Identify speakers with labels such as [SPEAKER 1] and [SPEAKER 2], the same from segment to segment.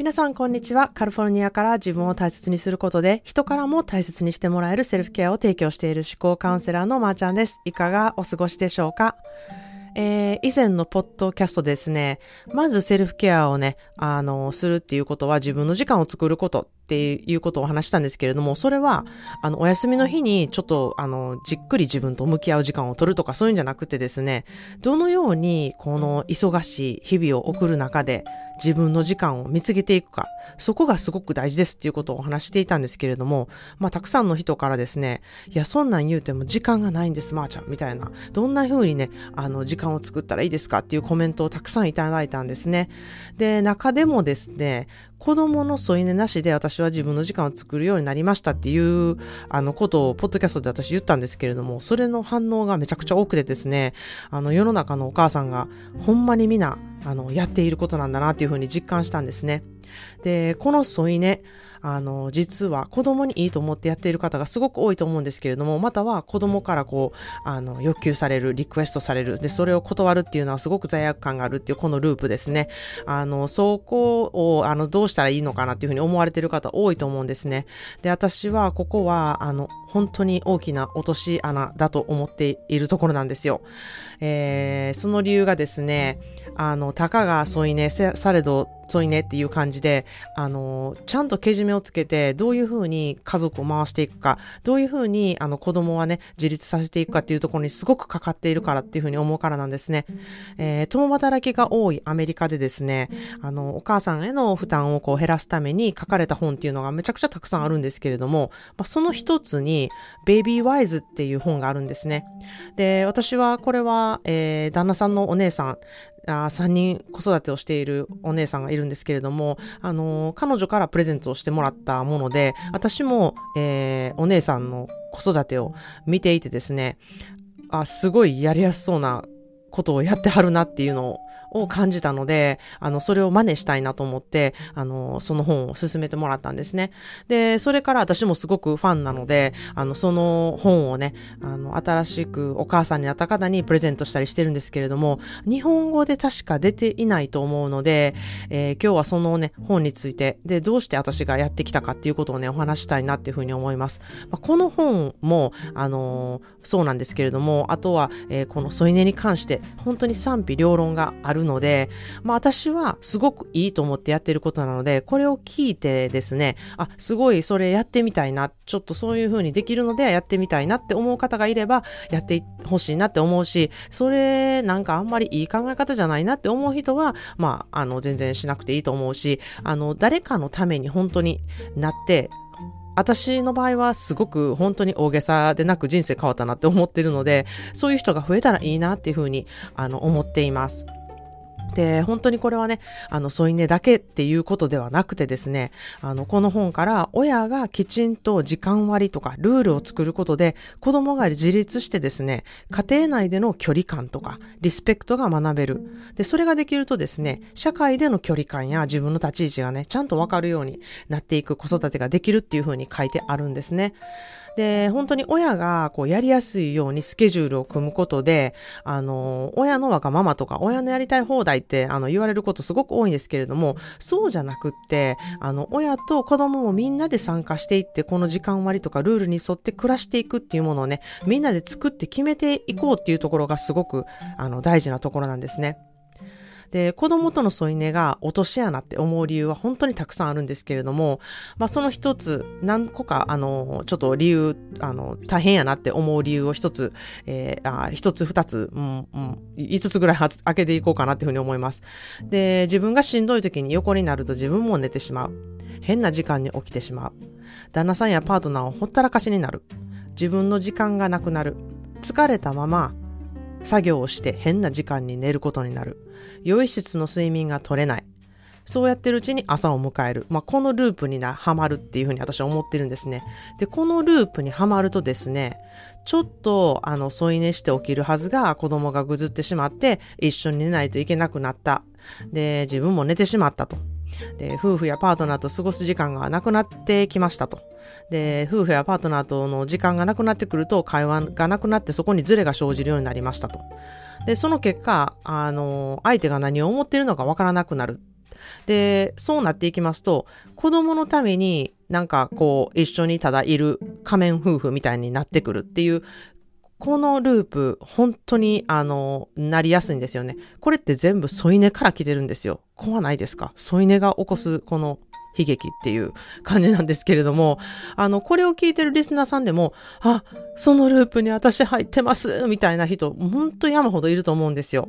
[SPEAKER 1] 皆さん、こんにちは。カリフォルニアから自分を大切にすることで、人からも大切にしてもらえるセルフケアを提供している思考カウンセラーのまーちゃんです。いかがお過ごしでしょうか？えー、以前のポッドキャストですね、まずセルフケアをね、あの、するっていうことは自分の時間を作ることっていうことを話したんですけれども、それは、あの、お休みの日にちょっと、あの、じっくり自分と向き合う時間を取るとかそういうんじゃなくてですね、どのようにこの忙しい日々を送る中で、自分の時間を見つけていくか、そこがすごく大事ですっていうことをお話していたんですけれども、まあ、たくさんの人からですね、いや、そんなん言うても時間がないんです、まー、あ、ちゃん、みたいな、どんな風にね、あの、時間を作ったらいいですかっていうコメントをたくさんいただいたんですね。で、中でもですね、子供の添い寝なしで私は自分の時間を作るようになりましたっていう、あの、ことを、ポッドキャストで私言ったんですけれども、それの反応がめちゃくちゃ多くてですね、あの、世の中のお母さんが、ほんまに皆、あの、やっていることなんだなっていうふうに実感したんですね。で、この添い寝、あの、実は子供にいいと思ってやっている方がすごく多いと思うんですけれども、または子供からこう、あの、要求される、リクエストされる、で、それを断るっていうのはすごく罪悪感があるっていうこのループですね。あの、そこを、あの、どうしたらいいのかなっていうふうに思われている方多いと思うんですね。で、私はここは、あの、本当に大きな落とし穴だと思っているところなんですよ。えー、その理由がですね、あの、たかが添い寝されど添い寝っていう感じで、あの、ちゃんとけじめをつけて、どういうふうに家族を回していくか、どういうふうに、あの、子供はね、自立させていくかっていうところにすごくかかっているからっていうふうに思うからなんですね。えー、共働きが多いアメリカでですね、あの、お母さんへの負担をこう減らすために書かれた本っていうのがめちゃくちゃたくさんあるんですけれども、まあ、その一つに、ベイビーワイズっていう本があるんですね。で、私はこれは、えー、旦那さんのお姉さん、あ3人子育てをしているお姉さんがいるんですけれども、あのー、彼女からプレゼントをしてもらったもので、私も、えー、お姉さんの子育てを見ていてですね、あ、すごいやりやすそうなことをやってはるなっていうのをを感じたので、あの、それを真似したいなと思って、あの、その本を勧めてもらったんですね。で、それから私もすごくファンなので、あの、その本をね、あの、新しくお母さんになった方にプレゼントしたりしてるんですけれども、日本語で確か出ていないと思うので、えー、今日はそのね、本について、で、どうして私がやってきたかっていうことをね、お話したいなっていうふうに思います。まあ、この本も、あの、そうなんですけれども、あとは、えー、この添い寝に関して、本当に賛否両論があるるので、まあ私はすごくいいと思ってやってることなので、これを聞いてですね、あ、すごいそれやってみたいな、ちょっとそういう風にできるのでやってみたいなって思う方がいれば、やってほしいなって思うし、それなんかあんまりいい考え方じゃないなって思う人は、まあ、あの、全然しなくていいと思うし、あの、誰かのために本当になって、私の場合はすごく本当に大げさでなく人生変わったなって思ってるので、そういう人が増えたらいいなっていうふうにあの思っています。で、本当にこれはね、あの、添い寝だけっていうことではなくてですね、あの、この本から親がきちんと時間割とかルールを作ることで、子供が自立してですね、家庭内での距離感とか、リスペクトが学べる。で、それができるとですね、社会での距離感や自分の立ち位置がね、ちゃんとわかるようになっていく子育てができるっていうふうに書いてあるんですね。で、本当に親がこうやりやすいようにスケジュールを組むことで、あの、親のわがままとか、親のやりたい放題ってあの言われることすごく多いんですけれども、そうじゃなくって、あの、親と子供もみんなで参加していって、この時間割とかルールに沿って暮らしていくっていうものをね、みんなで作って決めていこうっていうところがすごく、あの、大事なところなんですね。で、子供との添い寝が落とし穴って思う理由は本当にたくさんあるんですけれども、まあその一つ、何個か、あの、ちょっと理由、あの、大変やなって思う理由を一つ、えー、一つ二つ、うん、うん、五つぐらい開けていこうかなっていうふうに思います。で、自分がしんどい時に横になると自分も寝てしまう。変な時間に起きてしまう。旦那さんやパートナーをほったらかしになる。自分の時間がなくなる。疲れたまま作業をして変な時間に寝ることになる。良い質の睡眠が取れない。そうやってるうちに朝を迎える。まあ、このループにな、はまるっていうふうに私は思ってるんですね。で、このループにはまるとですね、ちょっと、あの、添い寝して起きるはずが子供がぐずってしまって、一緒に寝ないといけなくなった。で、自分も寝てしまったと。で、夫婦やパートナーと過ごす時間がなくなってきましたと。で、夫婦やパートナーとの時間がなくなってくると、会話がなくなってそこにズレが生じるようになりましたと。で、その結果、あの、相手が何を思っているのかわからなくなる。で、そうなっていきますと、子供のためになんかこう一緒にただいる仮面夫婦みたいになってくるっていうこのループ、本当に、あの、なりやすいんですよね。これって全部添い寝から来てるんですよ。怖ないですか？添い寝が起こす、この悲劇っていう感じなんですけれども、あの、これを聞いてるリスナーさんでも、あ、そのループに私入ってますみたいな人、本当に山ほどいると思うんですよ。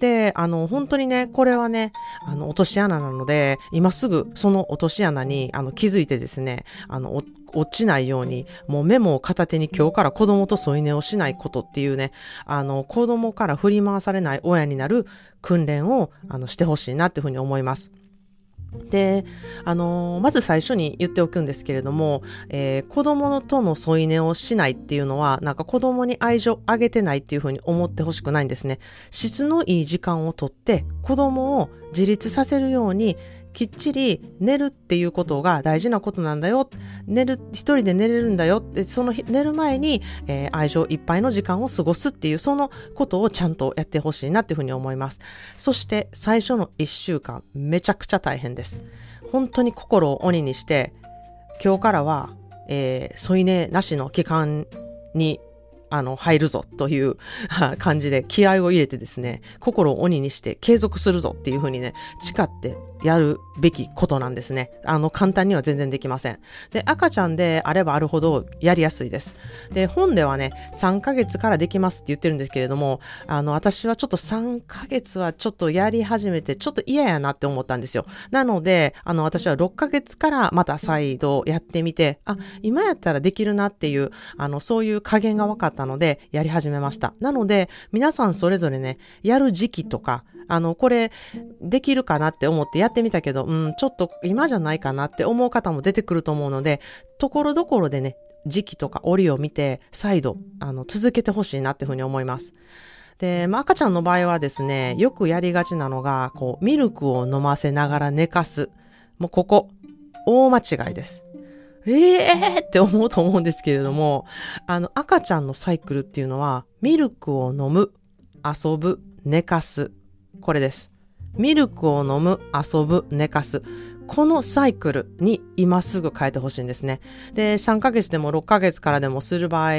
[SPEAKER 1] で、あの、本当にね、これはね、あの、落とし穴なので、今すぐその落とし穴に、あの、気づいてですね、あの、落ちないように、もうメモを片手に今日から子供と添い寝をしないことっていうね、あの、子供から振り回されない親になる訓練を、あの、してほしいなっていうふうに思います。で、あのー、まず最初に言っておくんですけれども、えー、子供との添い寝をしないっていうのは、なんか子供に愛情あげてないっていうふうに思ってほしくないんですね。質のいい時間をとって、子供を自立させるようにきっちり寝るっていうことが大事なことなんだよ。寝る、一人で寝れるんだよって、その寝る前に、えー、愛情いっぱいの時間を過ごすっていう、そのことをちゃんとやってほしいなっていうふうに思います。そして最初の一週間、めちゃくちゃ大変です。本当に心を鬼にして、今日からは、えー、添い寝なしの期間にあの、入るぞという 感じで気合を入れてですね、心を鬼にして継続するぞっていうふうにね、誓ってやるべきことなんですね。あの、簡単には全然できません。で、赤ちゃんであればあるほどやりやすいです。で、本ではね、3ヶ月からできますって言ってるんですけれども、あの、私はちょっと3ヶ月はちょっとやり始めて、ちょっと嫌やなって思ったんですよ。なので、あの、私は6ヶ月からまた再度やってみて、あ、今やったらできるなっていう、あの、そういう加減が分かったので、やり始めました。なので、皆さんそれぞれね、やる時期とか、あの、これ、できるかなって思ってやってみたけど、うん、ちょっと今じゃないかなって思う方も出てくると思うので、ところどころでね、時期とか折を見て、再度、あの、続けてほしいなっていうふうに思います。で、まあ、赤ちゃんの場合はですね、よくやりがちなのが、こう、ミルクを飲ませながら寝かす。もうここ、大間違いです。ええー、って思うと思うんですけれども、あの、赤ちゃんのサイクルっていうのは、ミルクを飲む、遊ぶ、寝かす、これです。ミルクを飲む、遊ぶ、寝かす。このサイクルに今すぐ変えてほしいんですね。で、3ヶ月でも6ヶ月からでもする場合、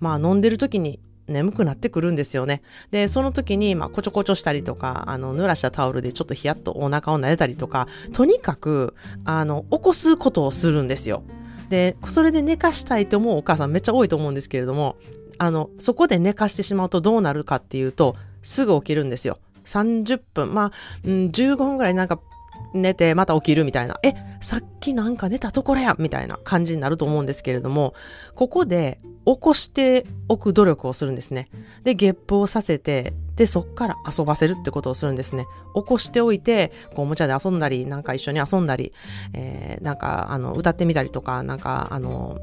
[SPEAKER 1] まあ飲んでる時に眠くなってくるんですよね。で、その時に、まあ、こちょこちょしたりとか、あの、濡らしたタオルでちょっとヒヤッとお腹を撫でたりとか、とにかく、あの、起こすことをするんですよ。で、それで寝かしたいと思うお母さんめっちゃ多いと思うんですけれども、あの、そこで寝かしてしまうとどうなるかっていうと、すぐ起きるんですよ。30分、まあ、うん、15分ぐらいなんか寝てまた起きるみたいな、え、さっきなんか寝たところやみたいな感じになると思うんですけれども、ここで起こしておく努力をするんですね。で、ゲップをさせて、で、そっから遊ばせるってことをするんですね。起こしておいて、こう、おもちゃで遊んだり、なんか一緒に遊んだり、えー、なんか、あの、歌ってみたりとか、なんか、あの、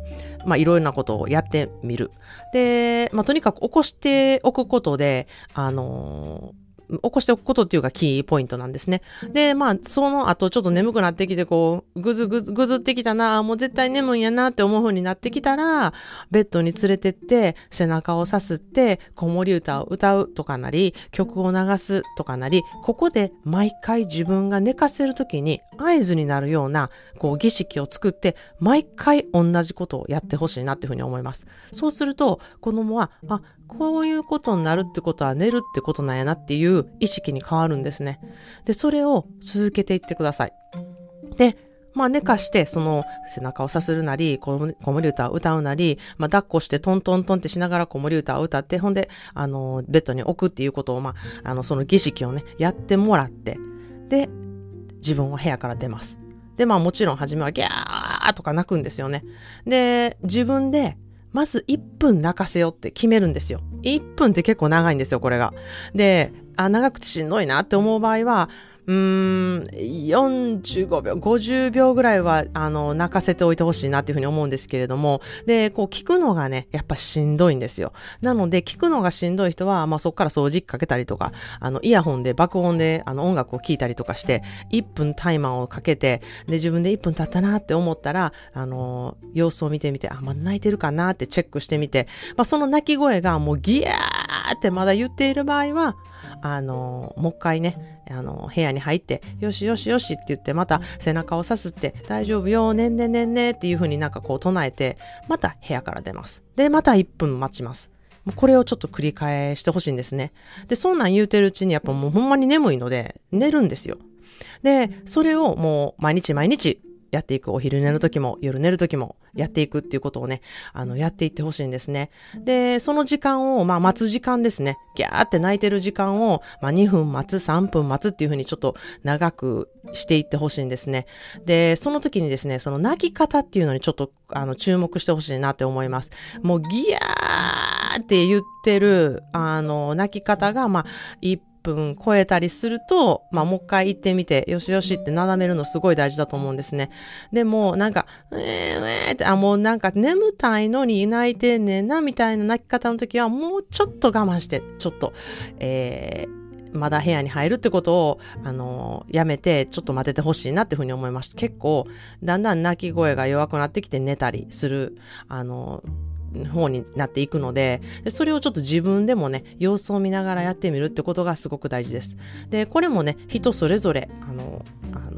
[SPEAKER 1] まあ、いろいろなことをやってみる。で、まあ、とにかく起こしておくことで、あの起こしておくことっていうかキーポイントなんですね。で、まあ、その後ちょっと眠くなってきて、こう、ぐずぐず、ぐずってきたな、もう絶対眠いんやなって思う風になってきたら、ベッドに連れてって、背中をさすって、子守歌を歌うとかなり、曲を流すとかなり、ここで毎回自分が寝かせるときに合図になるような、こう、儀式を作って、毎回同じことをやってほしいなっていうふうに思います。そうすると、子供は、あ、こういうことになるってことは寝るってことなんやなっていう意識に変わるんですね。で、それを続けていってください。で、まあ寝かして、その背中をさするなり、子守歌を歌うなり、まあ抱っこしてトントントンってしながら子守歌を歌って、ほんで、あの、ベッドに置くっていうことを、まあ、あの、その儀式をね、やってもらって、で、自分は部屋から出ます。で、まあもちろん初めはギャーとか泣くんですよね。で、自分でまず1分泣かせようって決めるんですよ。1分って結構長いんですよ、これが。で、あ、長くてしんどいなって思う場合は、うーん、45秒、50秒ぐらいは、あの、泣かせておいてほしいなっていうふうに思うんですけれども、で、こう聞くのがね、やっぱしんどいんですよ。なので、聞くのがしんどい人は、まあそこから掃除機かけたりとか、あの、イヤホンで爆音で、あの、音楽を聴いたりとかして、1分タイマーをかけて、で、自分で1分経ったなって思ったら、あの、様子を見てみて、あ、まあ泣いてるかなってチェックしてみて、まあその泣き声がもうギヤーってまだ言っている場合は、あの、もう一回ね、あの、部屋に入って、よしよしよしって言って、また背中をさすって、大丈夫よ、ねんねんねんねっていう風になんかこう唱えて、また部屋から出ます。で、また1分待ちます。これをちょっと繰り返してほしいんですね。で、そんなん言うてるうちにやっぱもうほんまに眠いので、寝るんですよ。で、それをもう毎日毎日やっていく。お昼寝る時も、夜寝る時もやっていくっていうことをね、あの、やっていってほしいんですね。で、その時間を、まあ、待つ時間ですね。ギャーって泣いてる時間を、まあ、2分待つ、3分待つっていうふうにちょっと長くしていってほしいんですね。で、その時にですね、その泣き方っていうのにちょっと、あの、注目してほしいなって思います。もう、ギャーって言ってる、あの、泣き方が、まあ、一分超えたりすると、まあ、もう一回行ってみて、よしよしって斜めるのすごい大事だと思うんですね。でも、なんか、えー、えーって、あ、もうなんか眠たいのに泣いてんねんな、みたいな泣き方の時は、もうちょっと我慢して、ちょっと、えー、まだ部屋に入るってことを、あのやめて、ちょっと待っててほしいなっていうふうに思います。結構、だんだん泣き声が弱くなってきて寝たりする、あの方になっていくのでで、それをちょっと自分でもね、様子を見ながらやってみるってことがすごく大事です。で、これもね、人それぞれ、あの、あの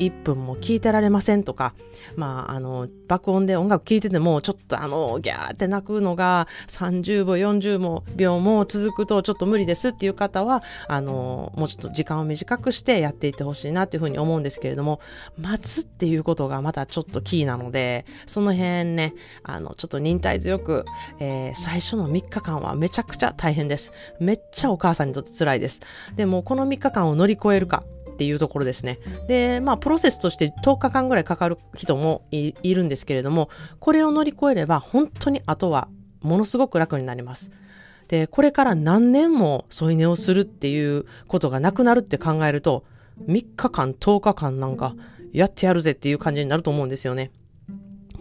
[SPEAKER 1] 1分も聞いてられませんとか、まあ、あの、爆音で音楽聴いてても、ちょっとあの、ギャーって泣くのが30秒、40秒も続くとちょっと無理ですっていう方は、あの、もうちょっと時間を短くしてやっていってほしいなっていうふうに思うんですけれども、待つっていうことがまたちょっとキーなので、その辺ね、あの、ちょっと忍耐強く、えー、最初の3日間はめちゃくちゃ大変です。めっちゃお母さんにとって辛いです。でも、この3日間を乗り越えるか、っていうところですね。で、まあ、プロセスとして10日間ぐらいかかる人もいるんですけれども、これを乗り越えれば、本当にあとはものすごく楽になります。で、これから何年も添い寝をするっていうことがなくなるって考えると、3日間、10日間なんかやってやるぜっていう感じになると思うんですよね。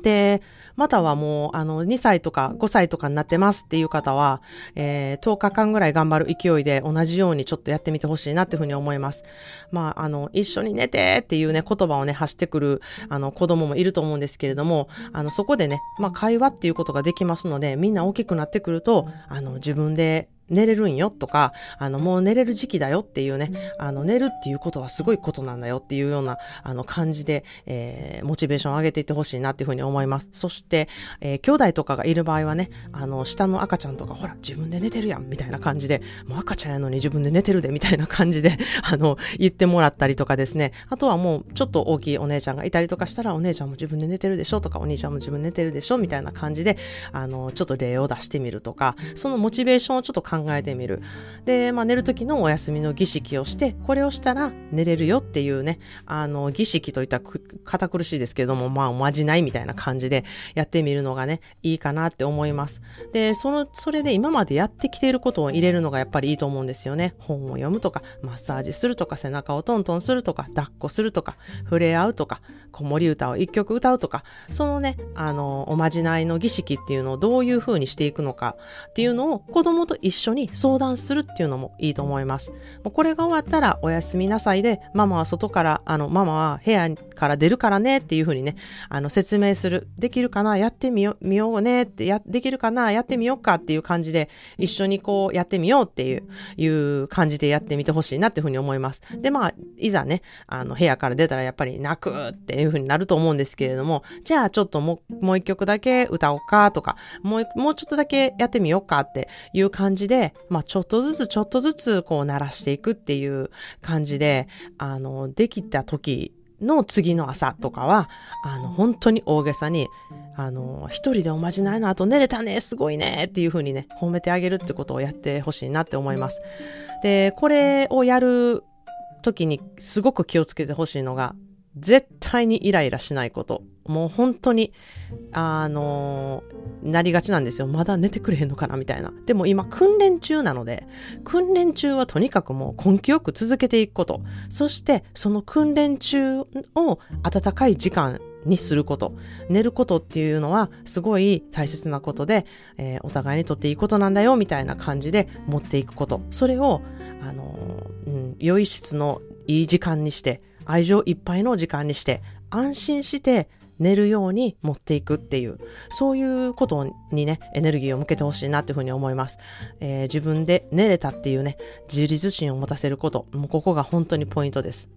[SPEAKER 1] で、またはもう、あの、2歳とか5歳とかになってますっていう方は、えー、10日間ぐらい頑張る勢いで同じようにちょっとやってみてほしいなっていうふうに思います。まあ、あの、一緒に寝てっていうね、言葉をね、発してくる、あの、子供もいると思うんですけれども、あの、そこでね、まあ、会話っていうことができますので、みんな大きくなってくると、あの、自分で寝れるんよとか、あの、もう寝れる時期だよっていうね、あの、寝るっていうことはすごいことなんだよっていうような、あの、感じで、えー、モチベーションを上げていってほしいなっていうふうに思います。そして、えー、兄弟とかがいる場合はね、あの、下の赤ちゃんとか、ほら、自分で寝てるやんみたいな感じで、もう赤ちゃんやのに自分で寝てるでみたいな感じで、あの、言ってもらったりとかですね、あとはもう、ちょっと大きいお姉ちゃんがいたりとかしたら、お姉ちゃんも自分で寝てるでしょとか、お兄ちゃんも自分で寝てるでしょみたいな感じで、あの、ちょっと例を出してみるとか、そのモチベーションをちょっと考考えてみる。で、まあ、寝る時のお休みの儀式をして、これをしたら寝れるよっていうね、あの、儀式といったら堅苦しいですけれども、まあ、おまじないみたいな感じでやってみるのがね、いいかなって思います。で、その、それで今までやってきていることを入れるのがやっぱりいいと思うんですよね。本を読むとか、マッサージするとか、背中をトントンするとか、抱っこするとか、触れ合うとか、子守歌を一曲歌うとか、そのね、あの、おまじないの儀式っていうのをどういう風にしていくのかっていうのを子供と一緒に相談するっていうのもいいと思います。これが終わったらおやすみなさいで、ママは外から、あの、ママは部屋から出るからねっていう風にね、あの、説明する。できるかな？やってみよみようねって、や、できるかな？やってみようかっていう感じで、一緒にこうやってみようっていう、いう感じでやってみてほしいなっていう風に思います。で、まあ、いざね、あの、部屋から出たらやっぱり泣くっていう風になると思うんですけれども、じゃあちょっともう、もう一曲だけ歌おうかとか、もう、もうちょっとだけやってみようかっていう感じで、でまあ、ちょっとずつちょっとずつこう鳴らしていくっていう感じで、あの、できた時の次の朝とかは、あの、本当に大げさに、あの、一人でおまじないの後寝れたね、すごいねっていう風にね、褒めてあげるってことをやってほしいなって思います。で、これをやる時にすごく気をつけてほしいのが、絶対にイライラしないこと。もう本当に、あのー、なりがちなんですよ。まだ寝てくれへんのかなみたいな。でも今訓練中なので、訓練中はとにかくもう根気よく続けていくこと。そしてその訓練中を暖かい時間にすること。寝ることっていうのはすごい大切なことで、えー、お互いにとっていいことなんだよみたいな感じで持っていくこと。それを、あのー、うん、良い質のいい時間にして、愛情いっぱいの時間にして、安心して寝るように持っていくっていう、そういうことにね、エネルギーを向けてほしいなっていうふうに思います。えー、自分で寝れたっていうね、自立心を持たせること、もうここが本当にポイントです。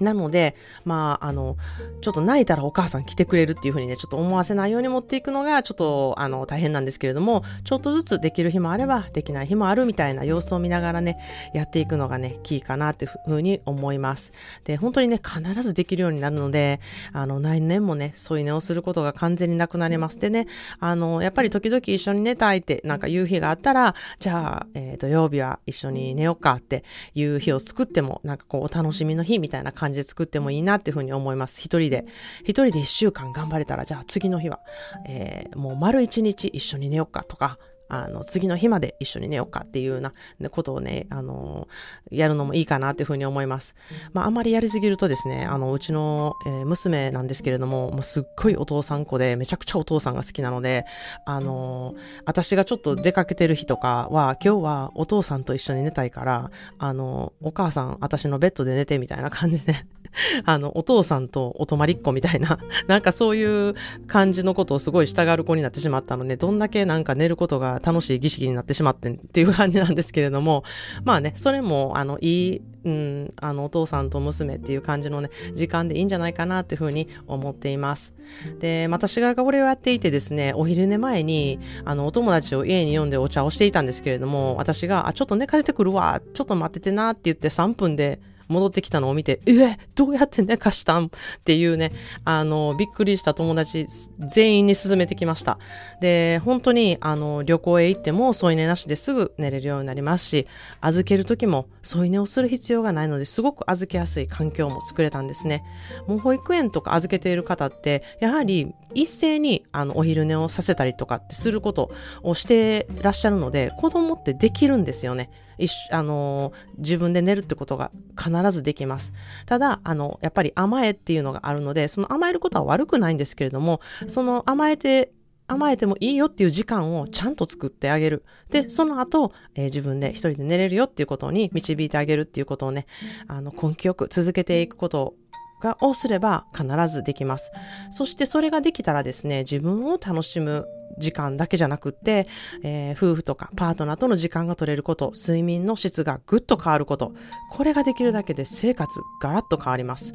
[SPEAKER 1] なので、まあ、あの、ちょっと泣いたらお母さん来てくれるっていうふうにね、ちょっと思わせないように持っていくのが、ちょっと、あの、大変なんですけれども、ちょっとずつできる日もあれば、できない日もあるみたいな様子を見ながらね、やっていくのがね、キーかなっていうふうに思います。で、本当にね、必ずできるようになるので、あの、何年もね、添い寝をすることが完全になくなります。でね、あの、やっぱり時々一緒に寝たいって、なんか言う日があったら、じゃあ、えー、土曜日は一緒に寝ようかっていう日を作っても、なんかこう、お楽しみの日みたいな感じで作ってもいいなっていうふうに思います。一人で。一人で一週間頑張れたら、じゃあ次の日は、えー、もう丸一日一緒に寝ようかとか、あの、次の日まで一緒に寝ようかっていうようなことをね、あのやるのもいいかなっていうふうに思います。まあ、あんまりやりすぎるとですね、あの、うちの、えー、娘なんですけれども、もうすっごいお父さん子で、めちゃくちゃお父さんが好きなので、あの私がちょっと出かけてる日とかは、今日はお父さんと一緒に寝たいから、あのお母さん、私のベッドで寝てみたいな感じで あの、お父さんとお泊まりっ子みたいな、なんかそういう感じのことをすごい従う子になってしまったので、どんだけなんか寝ることが楽しい儀式になってしまってんっていう感じなんですけれども、まあね、それも、あの、いい、うん、あの、お父さんと娘っていう感じのね、時間でいいんじゃないかなっていうふうに思っています。で、私がこれをやっていてですね、お昼寝前に、あの、お友達を家に呼んでお茶をしていたんですけれども、私が、あ、ちょっと寝かせてくるわ、ちょっと待っててなって言って3分で戻ってきたのを見て、え、どうやって寝かしたん？っていうね、あの、びっくりした友達全員に勧めてきました。で、本当に、あの、旅行へ行っても添い寝なしですぐ寝れるようになりますし、預ける時も添い寝をする必要がないのですごく預けやすい環境も作れたんですね。もう保育園とか預けている方って、やはり一斉にあのお昼寝をさせたりとかってすることをしてらっしゃるので、子供ってできるんですよね。一あの自分で寝るってことが必ずできます。ただ、あの、やっぱり甘えっていうのがあるので、その甘えることは悪くないんですけれども、その甘えて甘えてもいいよっていう時間をちゃんと作ってあげる。で、その後、えー、自分で一人で寝れるよっていうことに導いてあげるっていうことをね、あの、根気よく続けていくことがをすれば必ずできます。そしてそれができたらですね、自分を楽しむ時間だけじゃなくって、えー、夫婦とかパートナーとの時間が取れること、睡眠の質がぐっと変わること、これができるだけで生活ガラッと変わります。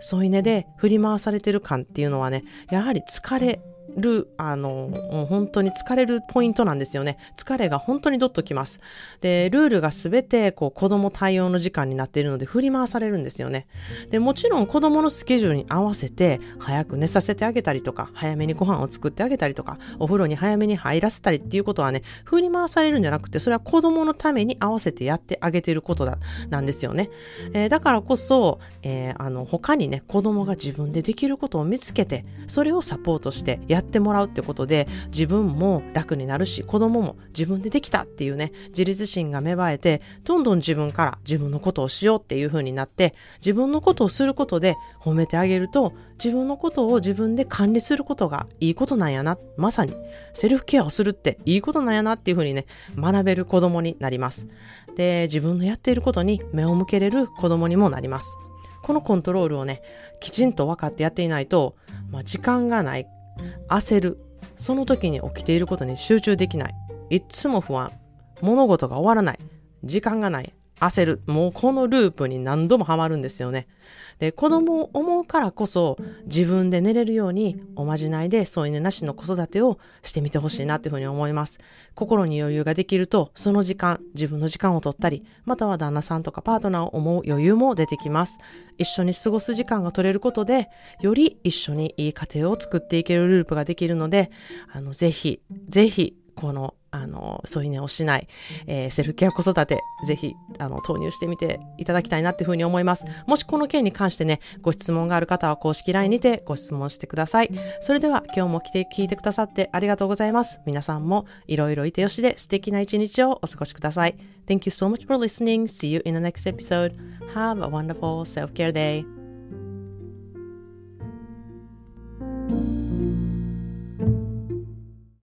[SPEAKER 1] 添い寝で振り回されてる感っていうのはね、やはり疲れる、あの、本当に疲れるポイントなんですよね。疲れが本当にどっときます。で、ルールがすべて、こう、子供対応の時間になっているので、振り回されるんですよね。で、もちろん子供のスケジュールに合わせて、早く寝させてあげたりとか、早めにご飯を作ってあげたりとか、お風呂に早めに入らせたりっていうことはね、振り回されるんじゃなくて、それは子供のために合わせてやってあげてることだ、なんですよね。えー、だからこそ、えー、あの、他にね、子供が自分でできることを見つけて、それをサポートしてやってもらうってことで自分も楽になるし子供も自分でできたっていうね自立心が芽生えてどんどん自分から自分のことをしようっていう風になって自分のことをすることで褒めてあげると自分のことを自分で管理することがいいことなんやな。まさにセルフケアをするっていいことなんやなっていう風にね学べる子供になります。で自分のやっていることに目を向けれる子供にもなります。このコントロールをね、きちんと分かってやっていないと、まあ、時間がない。焦る。その時に起きていることに集中できない。いつも不安。物事が終わらない。時間がない。焦る。もうこのループに何度もハマるんですよね。で、子供を思うからこそ自分で寝れるようにおまじないで添い寝なしの子育てをしてみてほしいなっていうふうに思います。心に余裕ができると、その時間、自分の時間を取ったり、または旦那さんとかパートナーを思う余裕も出てきます。一緒に過ごす時間が取れることで、より一緒にいい家庭を作っていけるループができるので、あの、ぜひ、ぜひ、このあの、添い寝をしない、えー、セルフケア子育て、ぜひ、あの、投入してみていただきたいなっていうふうに思います。もしこの件に関してね、ご質問がある方は公式 LINE にてご質問してください。それでは、今日も来て聞いてくださってありがとうございます。皆さんもいろいろいてよしで素敵な一日をお過ごしください。Thank you so much for listening. See you in the next episode. Have a wonderful self-care day.